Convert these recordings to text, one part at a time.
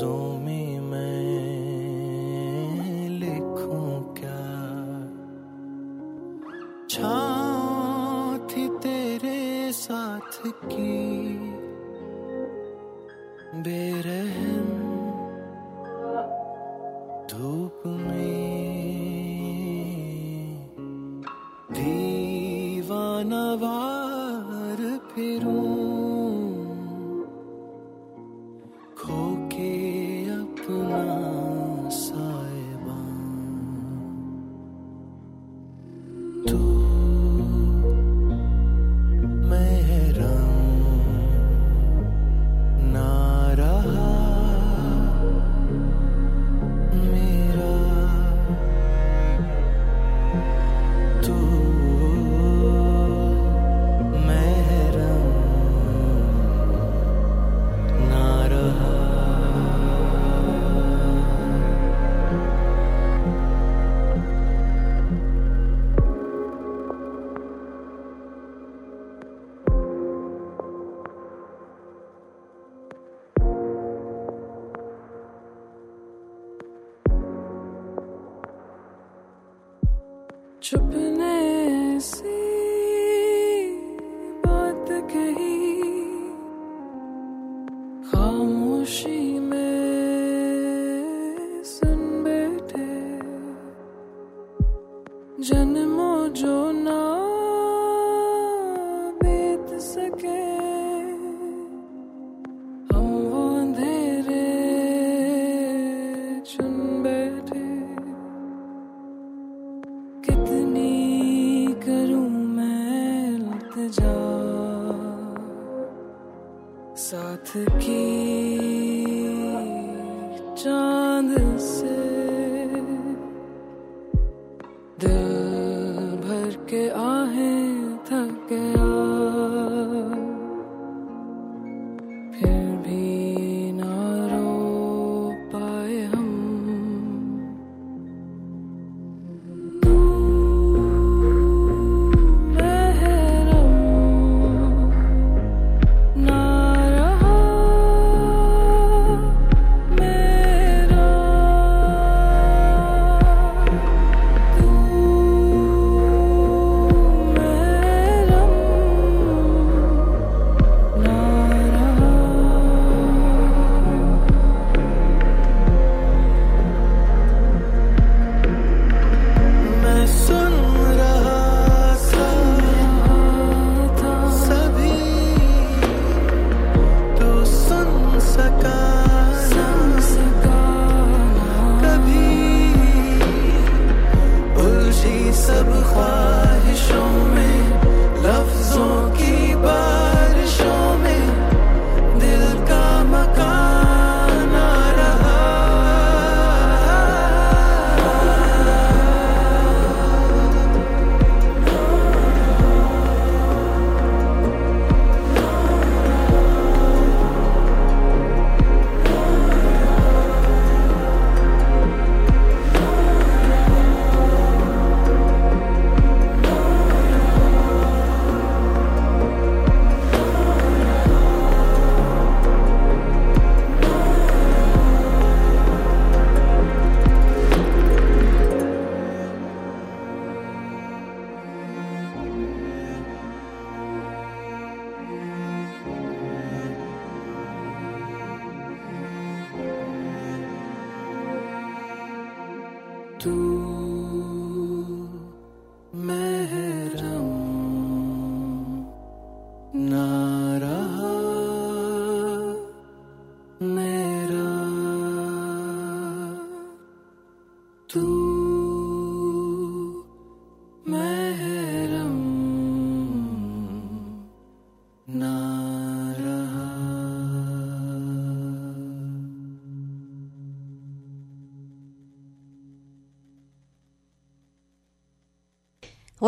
So.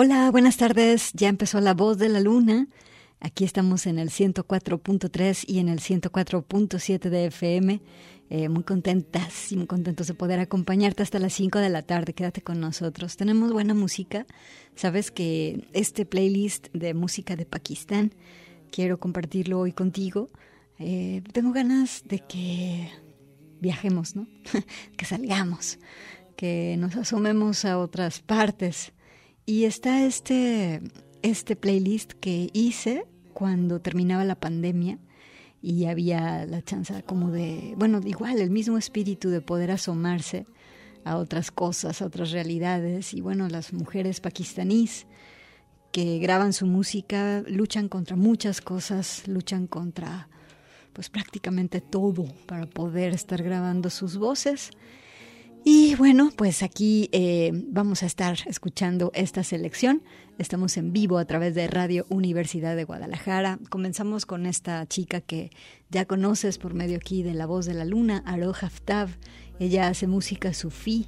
Hola, buenas tardes. Ya empezó La Voz de la Luna. Aquí estamos en el 104.3 y en el 104.7 de FM. Eh, muy contentas y muy contentos de poder acompañarte hasta las 5 de la tarde. Quédate con nosotros. Tenemos buena música. Sabes que este playlist de música de Pakistán quiero compartirlo hoy contigo. Eh, tengo ganas de que viajemos, ¿no? que salgamos, que nos asomemos a otras partes. Y está este, este playlist que hice cuando terminaba la pandemia y había la chance como de, bueno, igual el mismo espíritu de poder asomarse a otras cosas, a otras realidades. Y bueno, las mujeres pakistaníes que graban su música luchan contra muchas cosas, luchan contra pues prácticamente todo para poder estar grabando sus voces. Y bueno, pues aquí eh, vamos a estar escuchando esta selección. Estamos en vivo a través de Radio Universidad de Guadalajara. Comenzamos con esta chica que ya conoces por medio aquí de La Voz de la Luna, Aro Haftab. Ella hace música sufí,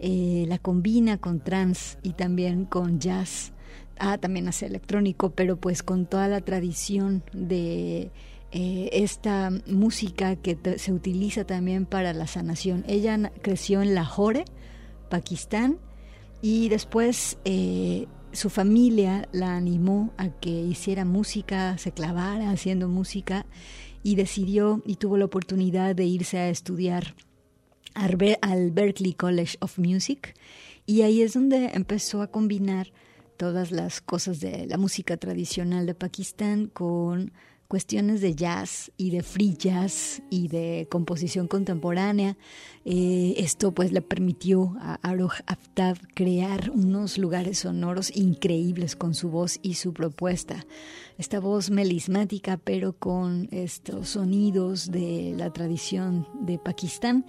eh, la combina con trance y también con jazz. Ah, también hace electrónico, pero pues con toda la tradición de eh, esta música que se utiliza también para la sanación. Ella creció en Lahore, Pakistán, y después eh, su familia la animó a que hiciera música, se clavara haciendo música y decidió y tuvo la oportunidad de irse a estudiar al Berklee College of Music y ahí es donde empezó a combinar todas las cosas de la música tradicional de Pakistán con cuestiones de jazz y de free jazz y de composición contemporánea. Eh, esto pues le permitió a Aroh Aftab crear unos lugares sonoros increíbles con su voz y su propuesta. Esta voz melismática pero con estos sonidos de la tradición de Pakistán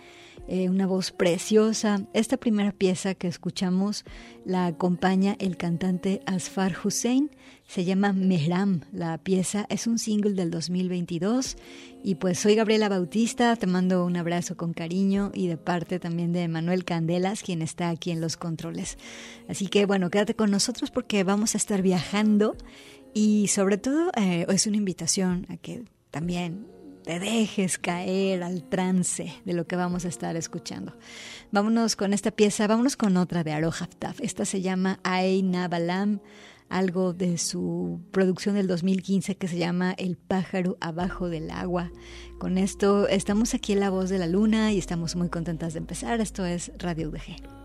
eh, una voz preciosa. Esta primera pieza que escuchamos la acompaña el cantante Asfar Hussein. Se llama Mehram. La pieza es un single del 2022. Y pues soy Gabriela Bautista, te mando un abrazo con cariño y de parte también de Manuel Candelas, quien está aquí en los controles. Así que bueno, quédate con nosotros porque vamos a estar viajando y sobre todo eh, es una invitación a que también te dejes caer al trance de lo que vamos a estar escuchando. Vámonos con esta pieza, vámonos con otra de Aro Haftaf. Esta se llama Aina Balam, algo de su producción del 2015 que se llama El pájaro abajo del agua. Con esto estamos aquí en La Voz de la Luna y estamos muy contentas de empezar. Esto es Radio UDG.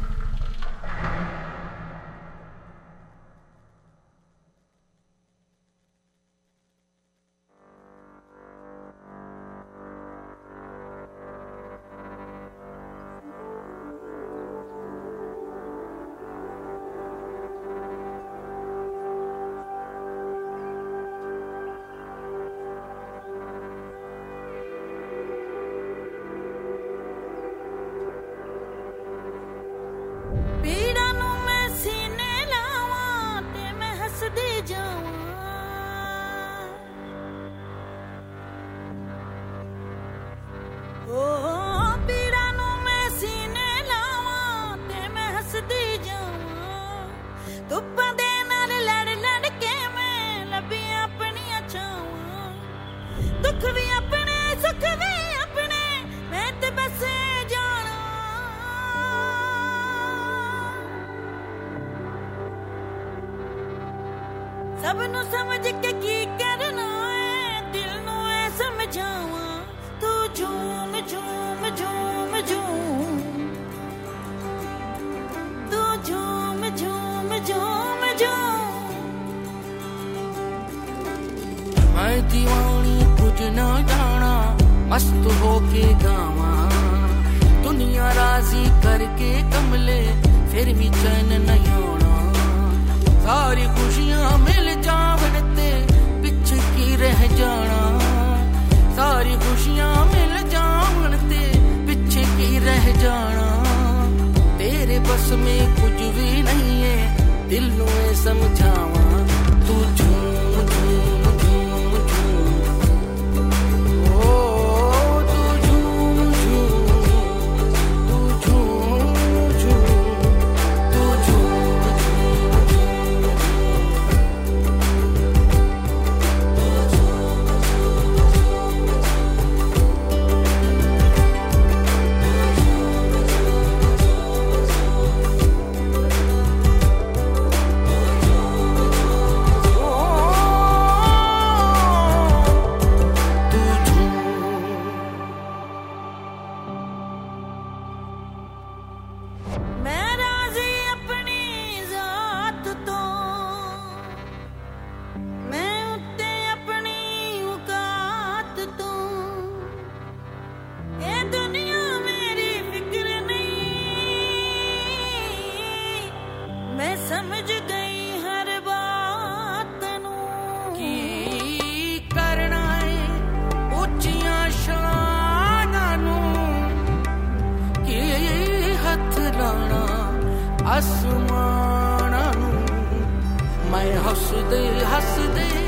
दीवानी कुछ न जाना मस्त होके गावा। दुनिया राज़ी करके कमले, फिर भी चैन नहीं आना। सारी खुशियाँ मिल जावन ते पिछ की रह जाना। सारी खुशियाँ मिल जावन ते पिछ की रह जाना। तेरे बस में कुछ भी नहीं है, दिल नु समझावा, तू ਅਸਮਾਨਾਂ ਨੂੰ ਮੈਂ ਹੱਸਦੇ ਹੱਸਦੇ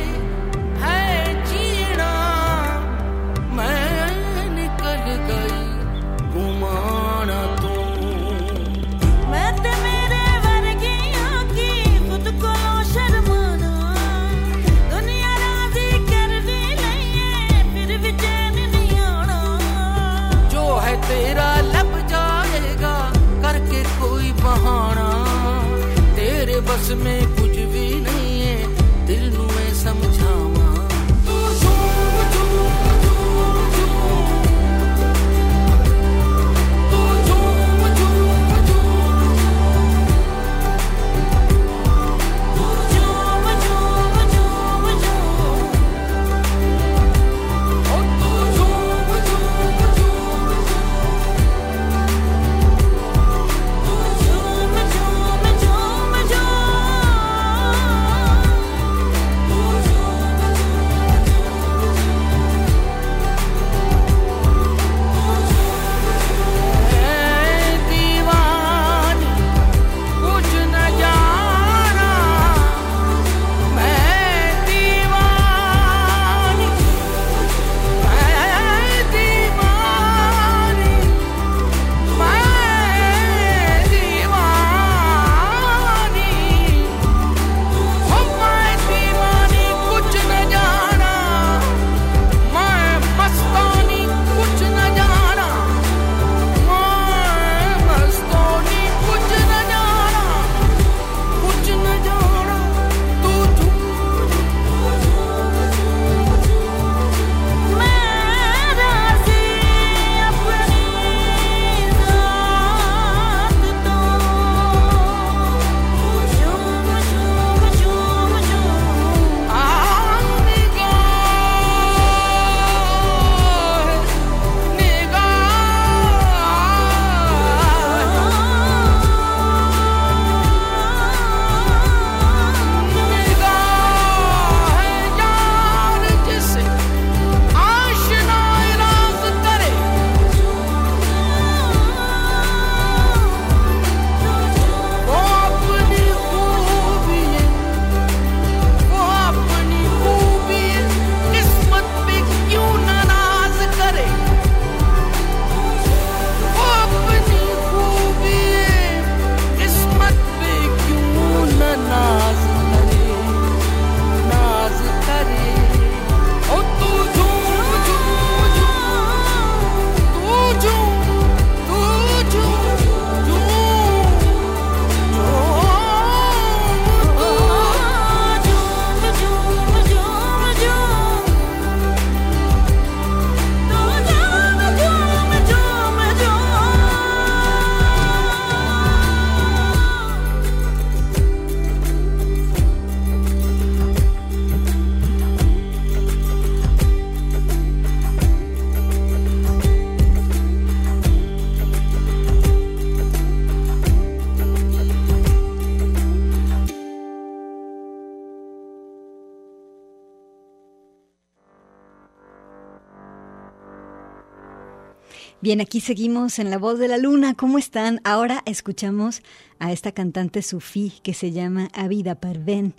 Bien, aquí seguimos en La Voz de la Luna. ¿Cómo están? Ahora escuchamos a esta cantante sufí que se llama Abida Parvén,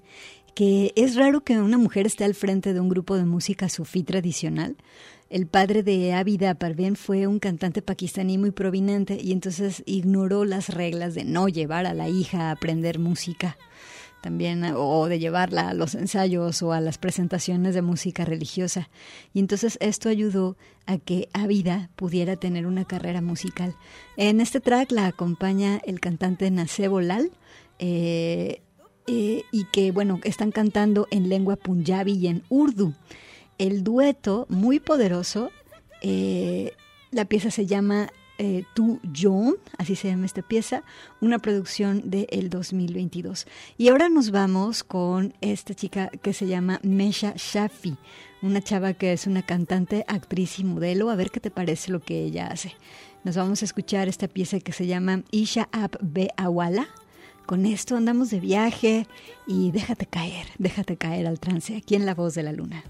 que es raro que una mujer esté al frente de un grupo de música sufí tradicional. El padre de Abida Parvén fue un cantante pakistaní muy prominente y entonces ignoró las reglas de no llevar a la hija a aprender música también o de llevarla a los ensayos o a las presentaciones de música religiosa. Y entonces esto ayudó a que Abida pudiera tener una carrera musical. En este track la acompaña el cantante Nasebo Lal, eh, eh, y que, bueno, están cantando en lengua punjabi y en urdu. El dueto, muy poderoso, eh, la pieza se llama eh, Tu John, así se llama esta pieza, una producción del 2022. Y ahora nos vamos con esta chica que se llama Mesha Shafi, una chava que es una cantante, actriz y modelo. A ver qué te parece lo que ella hace. Nos vamos a escuchar esta pieza que se llama Isha Ab Be Awala. Con esto andamos de viaje y déjate caer, déjate caer al trance aquí en La Voz de la Luna.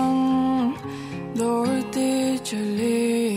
nắng đôi ti trời ly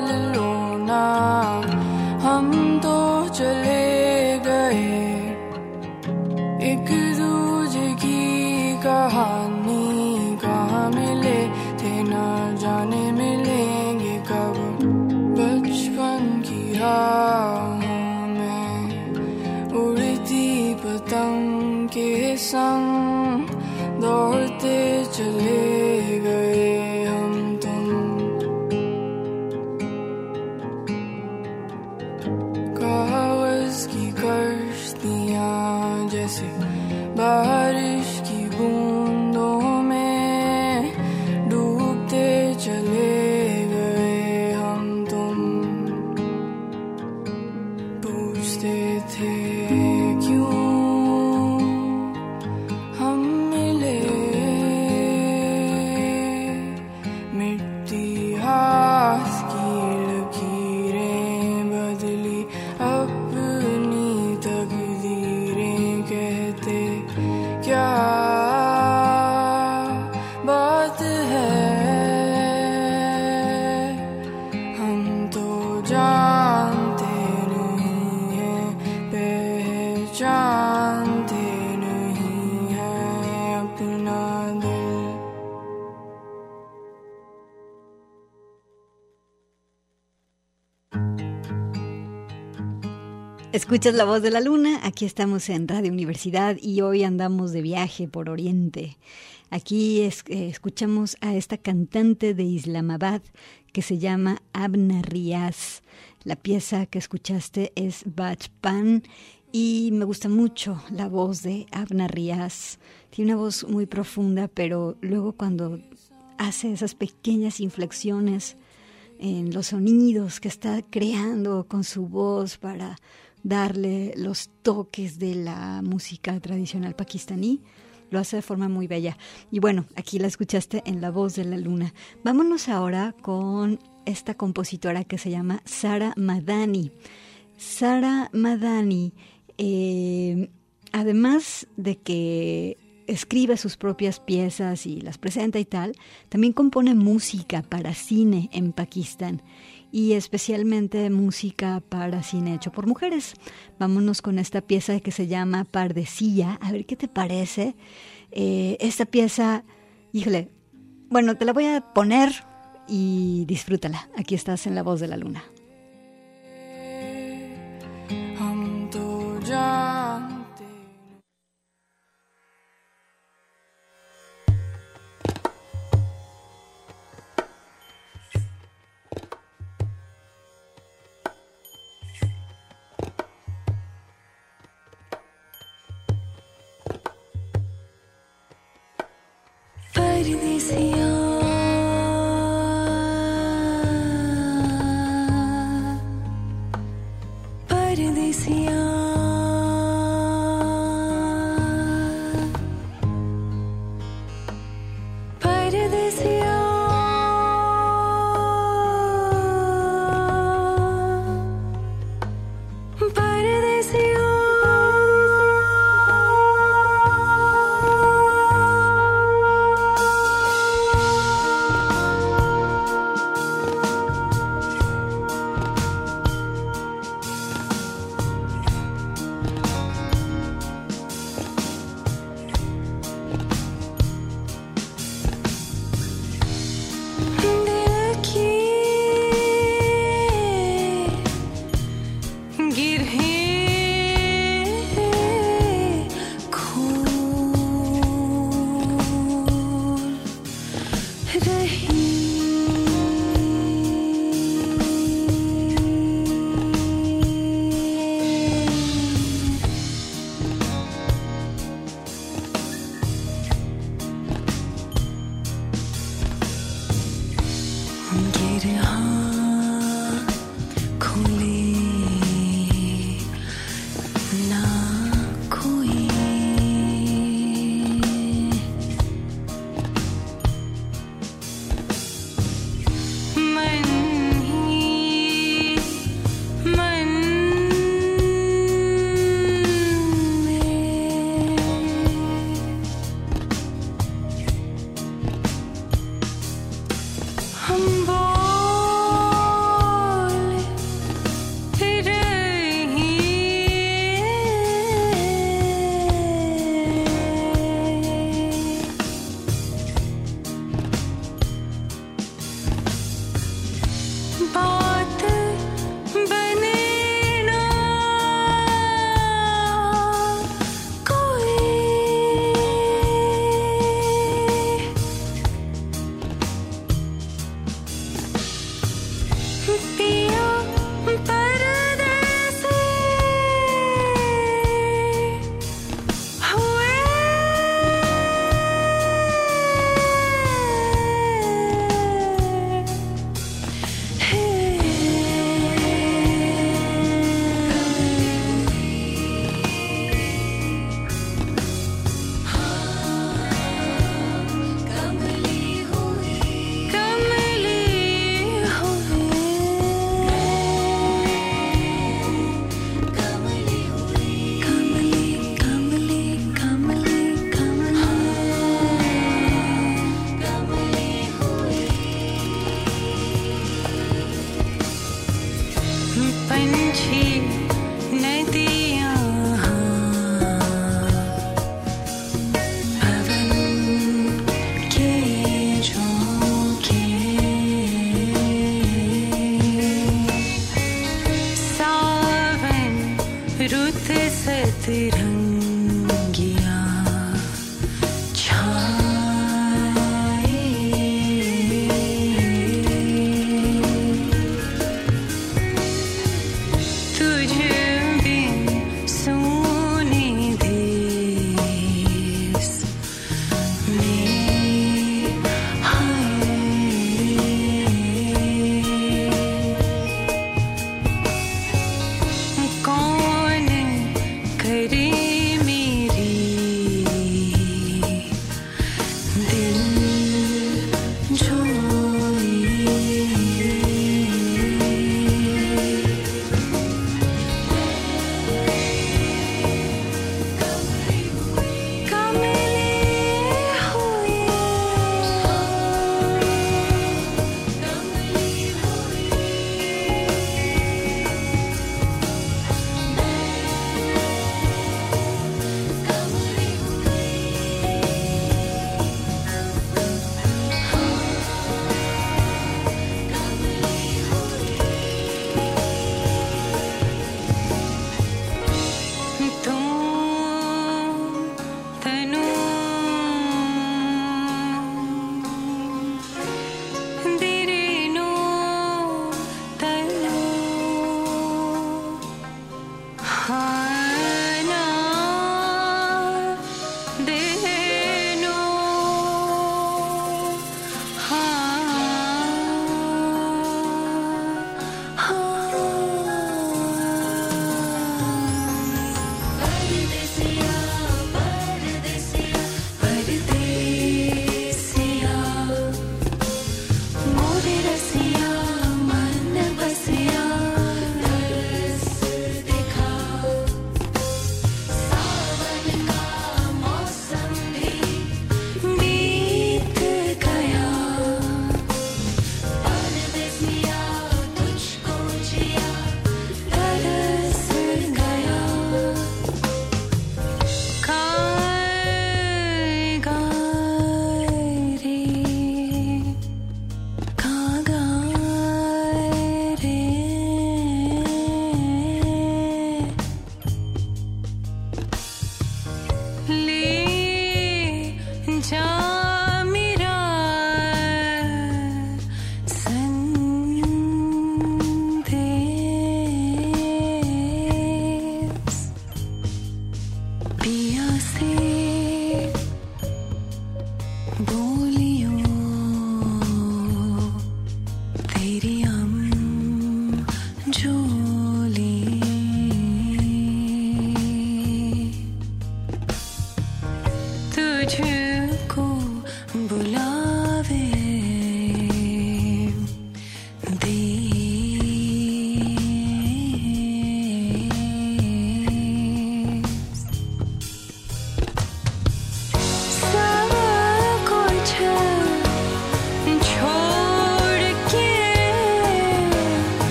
Hallelujah. Escuchas la voz de la luna, aquí estamos en Radio Universidad y hoy andamos de viaje por Oriente. Aquí eh, escuchamos a esta cantante de Islamabad que se llama Abna Riaz. La pieza que escuchaste es Bachpan y me gusta mucho la voz de Abna Riaz. Tiene una voz muy profunda, pero luego cuando hace esas pequeñas inflexiones en los sonidos que está creando con su voz para darle los toques de la música tradicional pakistaní. Lo hace de forma muy bella. Y bueno, aquí la escuchaste en La Voz de la Luna. Vámonos ahora con esta compositora que se llama Sara Madani. Sara Madani, eh, además de que escribe sus propias piezas y las presenta y tal, también compone música para cine en Pakistán. Y especialmente música para cine hecho por mujeres. Vámonos con esta pieza que se llama Pardecilla, a ver qué te parece. Eh, esta pieza, híjole, bueno, te la voy a poner y disfrútala. Aquí estás en La Voz de la Luna. परदेसिया परदेसिया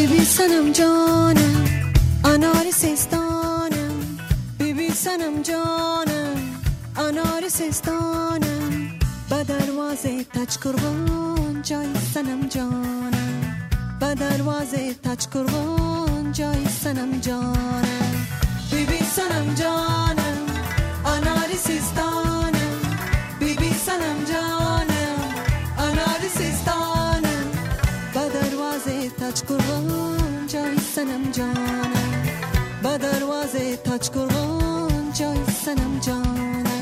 Baby sanam canım Anari sestanım Baby sanam canım Anari sestanım Badarvaze taç kurban Cay sanam canım Badarvaze taç kurban Cay sanam canım Baby sanam canım Anari sestanım Baby sanam canım Anari sestanım taç kurgunca senem cana Be derwaze taç kurgunca senem cana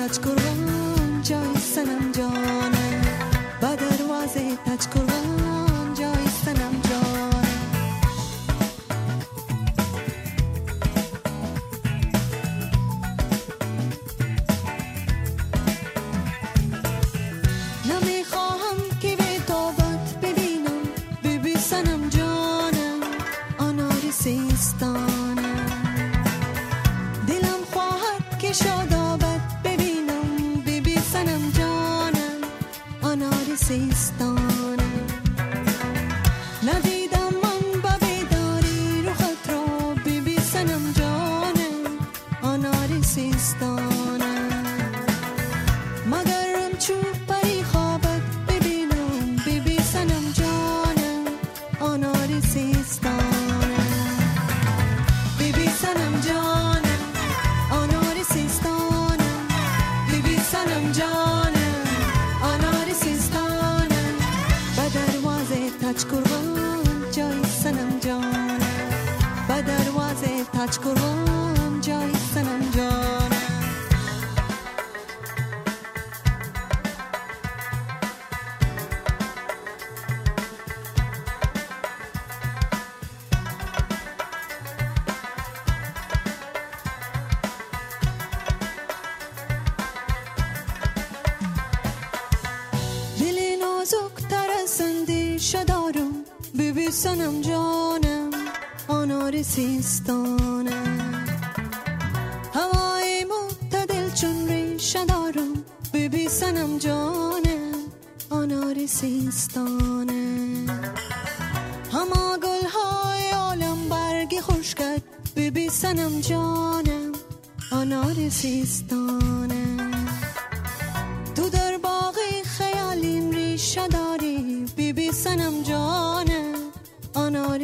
تاج کردم جای سنم جانم به دروازه تاج کردم سندی شدارم بیبی سنم جانم آنار سیستانم. هوای متدل چون ریشه دارم بیبی سنم جانم آنار سیستانم. هما گل های عالم برگی خوشگد بیبی سنم جانم آنار سیستانم.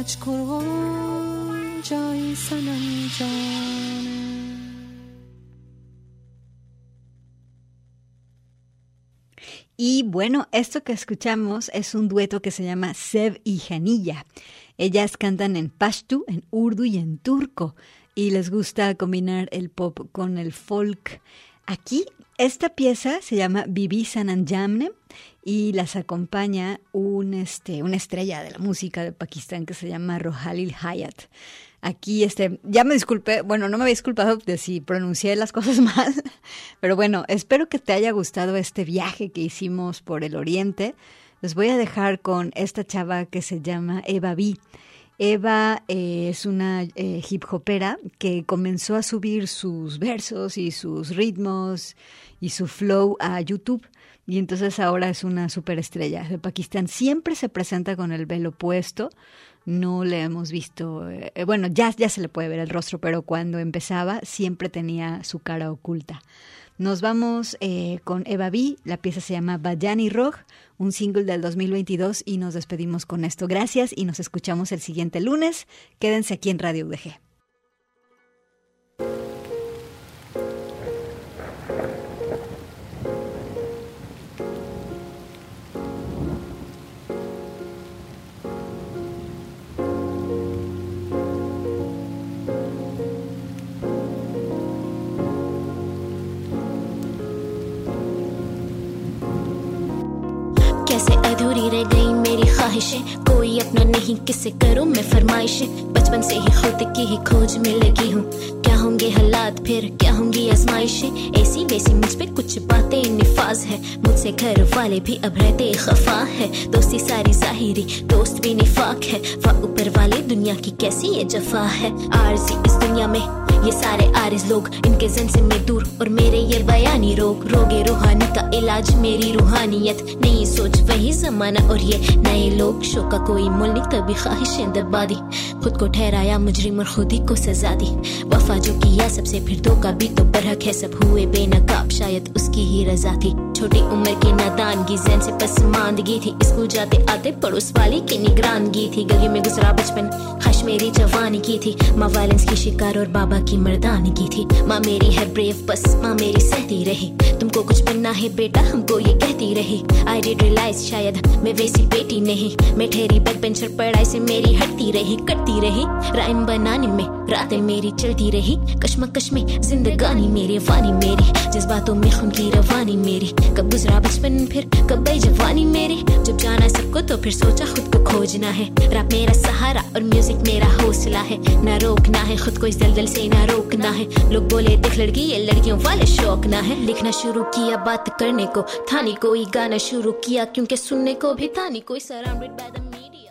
دروازه تچ کرغان جای سنم جانم Y bueno, esto que escuchamos es un dueto que se llama Seb y Janilla. Ellas cantan en pashtu, en urdu y en turco y les gusta combinar el pop con el folk. Aquí esta pieza se llama Bibi Sananjamne y las acompaña un, este, una estrella de la música de Pakistán que se llama Rohalil Hayat. Aquí, este, ya me disculpé, bueno, no me había disculpado de si pronuncié las cosas mal, pero bueno, espero que te haya gustado este viaje que hicimos por el Oriente. Les voy a dejar con esta chava que se llama Eva B. Eva eh, es una eh, hip hopera que comenzó a subir sus versos y sus ritmos y su flow a YouTube. Y entonces ahora es una superestrella de Pakistán. Siempre se presenta con el velo puesto. No le hemos visto, eh, bueno, ya, ya se le puede ver el rostro, pero cuando empezaba siempre tenía su cara oculta. Nos vamos eh, con Eva B. La pieza se llama Bayani Roj, un single del 2022 y nos despedimos con esto. Gracias y nos escuchamos el siguiente lunes. Quédense aquí en Radio UDG. अधूरी रह गई मेरी ख्वाहिशें। कोई अपना नहीं, किसे करूँ मैं फरमाइशें? बचपन से ही खुद की ही खोज में लगी हूँ। क्या होंगे हालात, फिर क्या होंगी आजमाइशें? ऐसी वैसी मुझ पे कुछ बातें, निफाज है। मुझसे घर वाले भी अब रहते खफा है। दोस्ती सारी जाहिरी, दोस्त भी निफाक है। वह ऊपर वाले दुनिया की कैसी ये जफा है? आरजी इस दुनिया में ये सारे आरिज लोग इनके जन से मैं दूर और मेरे ये बयानी रोग, रोगे रूहानी का इलाज मेरी रूहानियत। नई सोच, वही जमाना और ये नए लोग। शो का कोई मुल नहीं तभी ख्वाहिशें दबा दी। खुद को ठहराया मुजरिम और खुद ही को सजा दी। वफा जो किया, सबसे फिर धोखा भी तो बरहक है। सब हुए बेनकाब, शायद उसकी ही रजा थी। छोटी उम्र की नादानगी जैन से पसमानदगी थी। स्कूल जाते आते पड़ोस वाली की निगरानगी थी। गली में गुजरा बचपन खश मेरी जवानी की थी। माँ की शिकार और बाबा की मर्दानगी थी। माँ मेरी है ब्रेव बस माँ मेरी सहती रही। तुमको कुछ बनना है बेटा, हमको ये कहती रही। आई डिड रियलाइज़ शायद मैं वैसी बेटी नहीं। मैं ठेरी बैक बेंचर पढ़ाई से मेरी हटती रही कटती रही। राइम बनाने में रातें मेरी चलती रही, कश्मकश में जिंदगानी मेरी, वानी मेरी, जज्बातों में खून की रवानी मेरी। कब गुजरा बचपन फिर, कब गई जवानी मेरी। जब जाना सबको तो फिर सोचा खुद को खोजना है। रैप मेरा सहारा और म्यूज़िक मेरा हौसला है। ना रोकना है खुद को इस दलदल से, ना रोकना है। लोग बोले, देख लड़की, ये लड़कियों वाले शौक ना है। लिखना शुरू किया बात करने को, थानी कोई गाना शुरू किया, क्योंकि सुनने को भी थानी कोई सराउंडेड बाय द मीडिया